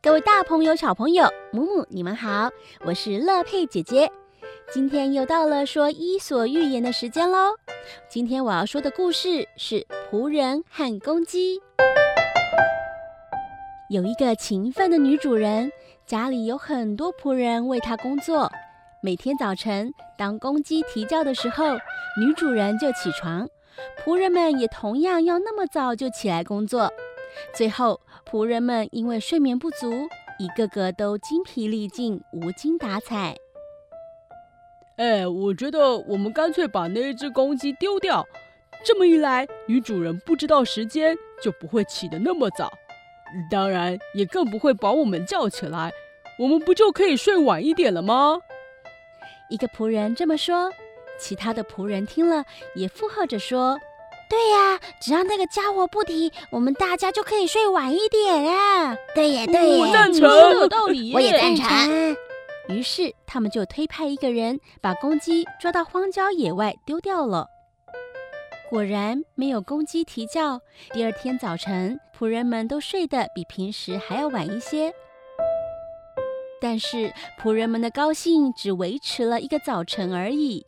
各位大朋友、小朋友，母母你们好，我是乐佩姐姐。今天又到了说伊索寓言的时间喽。今天我要说的故事是仆人和公鸡。有一个勤奋的女主人，家里有很多仆人为她工作。每天早晨，当公鸡啼叫的时候，女主人就起床，仆人们也同样要那么早就起来工作。最后，仆人们因为睡眠不足，一个个都精疲力尽，无精打采。哎，我觉得我们干脆把那一只公鸡丢掉，这么一来，女主人不知道时间，就不会起得那么早，当然也更不会把我们叫起来，我们不就可以睡晚一点了吗？一个仆人这么说，其他的仆人听了也附和着说。对呀，只要那个家伙不提，我们大家就可以睡晚一点啊！对呀，对呀，我赞成，有道理，我也赞成。于是他们就推派一个人把公鸡抓到荒郊野外丢掉了。果然没有公鸡啼叫，第二天早晨，仆人们都睡得比平时还要晚一些。但是仆人们的高兴只维持了一个早晨而已。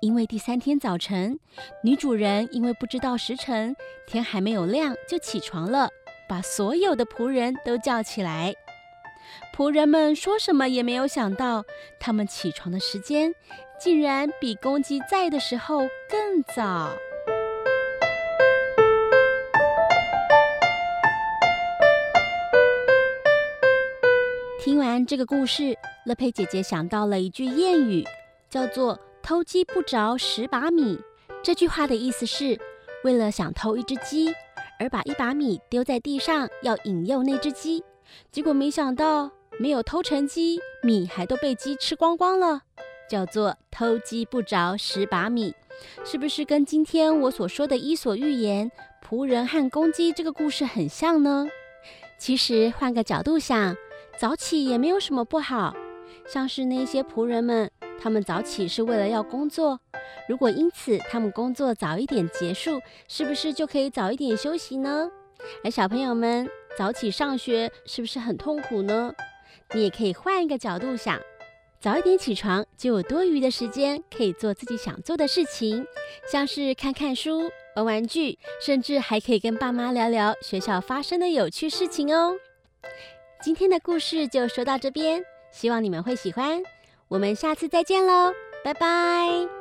因为第三天早晨，女主人因为不知道时辰，天还没有亮就起床了，把所有的仆人都叫起来。仆人们说什么也没有想到，他们起床的时间竟然比公鸡在的时候更早。听完这个故事，乐佩姐姐想到了一句谚语，叫做。偷鸡不着蚀把米，这句话的意思是，为了想偷一只鸡，而把一把米丢在地上，要引诱那只鸡，结果没想到没有偷成鸡，米还都被鸡吃光光了，叫做偷鸡不着蚀把米，是不是跟今天我所说的伊索寓言仆人和公鸡这个故事很像呢？其实换个角度想，早起也没有什么不好，像是那些仆人们。他们早起是为了要工作，如果因此他们工作早一点结束，是不是就可以早一点休息呢？而小朋友们早起上学是不是很痛苦呢？你也可以换一个角度想，早一点起床就有多余的时间可以做自己想做的事情，像是看看书、玩玩具，甚至还可以跟爸妈聊聊学校发生的有趣事情哦。今天的故事就说到这边，希望你们会喜欢。我们下次再见喽，拜拜。